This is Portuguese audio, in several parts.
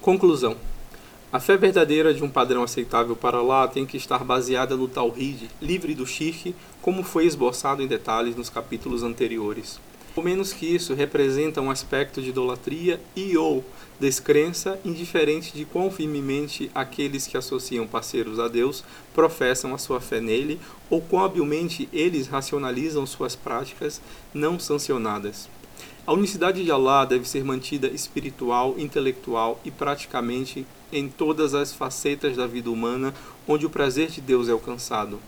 Conclusão. A fé verdadeira de um padrão aceitável para Allah tem que estar baseada no Tawhid, livre do shirk, como foi esboçado em detalhes nos capítulos anteriores. Ou menos que isso representa um aspecto de idolatria e ou descrença, indiferente de quão firmemente aqueles que associam parceiros a Deus professam a sua fé nele ou quão habilmente eles racionalizam suas práticas não sancionadas. A unicidade de Allah deve ser mantida espiritual, intelectual e praticamente em todas as facetas da vida humana onde o prazer de Deus é alcançado.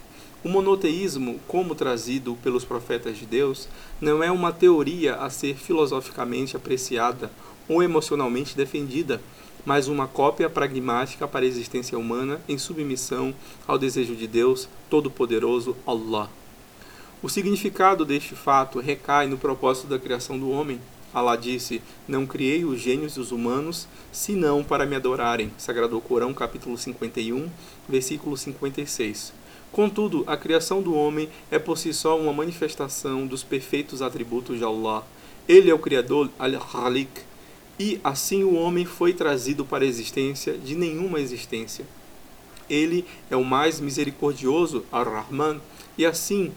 O monoteísmo, como trazido pelos profetas de Deus, não é uma teoria a ser filosoficamente apreciada ou emocionalmente defendida, mas uma cópia pragmática para a existência humana em submissão ao desejo de Deus Todo-Poderoso, Allah. O significado deste fato recai no propósito da criação do homem. Allah disse: Não criei os gênios e os humanos, senão para me adorarem. Sagrado Corão, capítulo 51, versículo 56. Contudo, a criação do homem é por si só uma manifestação dos perfeitos atributos de Allah. Ele é o Criador, Al-Khalik, e assim o homem foi trazido para a existência de nenhuma existência. Ele é o mais misericordioso, Ar-Rahman, e assim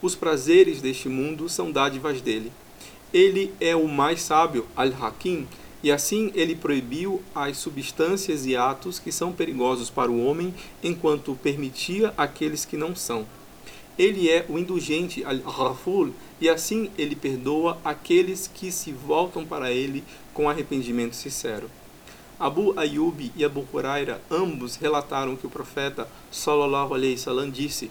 os prazeres deste mundo são dádivas dele. Ele é o mais sábio, Al-Hakim, e assim ele proibiu as substâncias e atos que são perigosos para o homem, enquanto permitia aqueles que não são. Ele é o indulgente Al-Ghafur, e assim ele perdoa aqueles que se voltam para ele com arrependimento sincero. Abu Ayyub e Abu Huraira ambos relataram que o profeta sallallahu alaihi wasallam disse: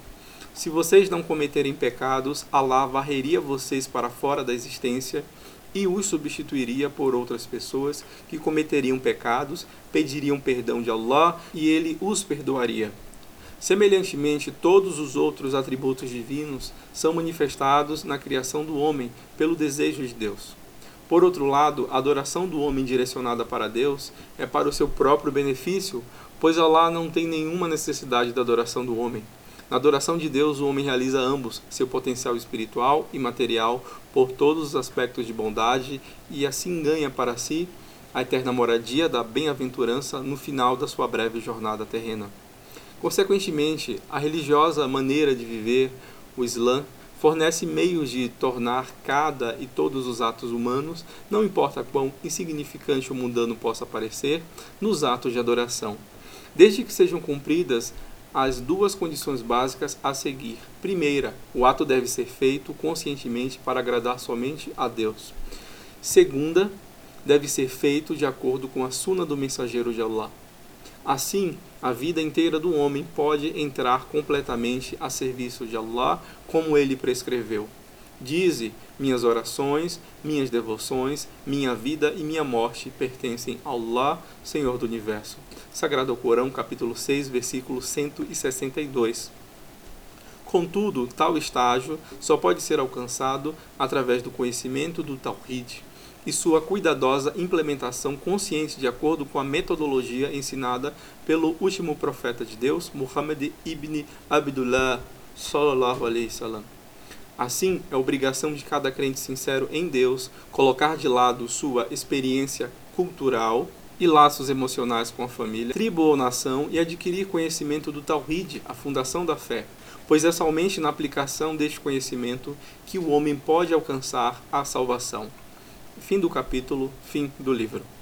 se vocês não cometerem pecados, Allah varreria vocês para fora da existência e os substituiria por outras pessoas que cometeriam pecados, pediriam perdão de Allah e ele os perdoaria. Semelhantemente, todos os outros atributos divinos são manifestados na criação do homem pelo desejo de Deus. Por outro lado, a adoração do homem direcionada para Deus é para o seu próprio benefício, pois Allah não tem nenhuma necessidade da adoração do homem. Na adoração de Deus, o homem realiza ambos, seu potencial espiritual e material, por todos os aspectos de bondade, e assim ganha para si a eterna moradia da bem-aventurança no final da sua breve jornada terrena. Consequentemente, a religiosa maneira de viver, o Islã, fornece meios de tornar cada e todos os atos humanos, não importa quão insignificante ou mundano possa parecer, nos atos de adoração, desde que sejam cumpridas as duas condições básicas a seguir. Primeira, o ato deve ser feito conscientemente para agradar somente a Deus. Segunda, deve ser feito de acordo com a suna do mensageiro de Allah. Assim, a vida inteira do homem pode entrar completamente a serviço de Allah, como ele prescreveu. Dize: Minhas orações, minhas devoções, minha vida e minha morte pertencem a Allah, Senhor do universo. Sagrado Corão, capítulo 6, versículo 162. Contudo, tal estágio só pode ser alcançado através do conhecimento do Tawhid e sua cuidadosa implementação consciente de acordo com a metodologia ensinada pelo último profeta de Deus, Muhammad ibn Abdullah sallallahu alaihi wasallam. Assim, é obrigação de cada crente sincero em Deus colocar de lado sua experiência cultural e laços emocionais com a família, tribo ou nação e adquirir conhecimento do Tawhid, a fundação da fé, pois é somente na aplicação deste conhecimento que o homem pode alcançar a salvação. Fim do capítulo, fim do livro.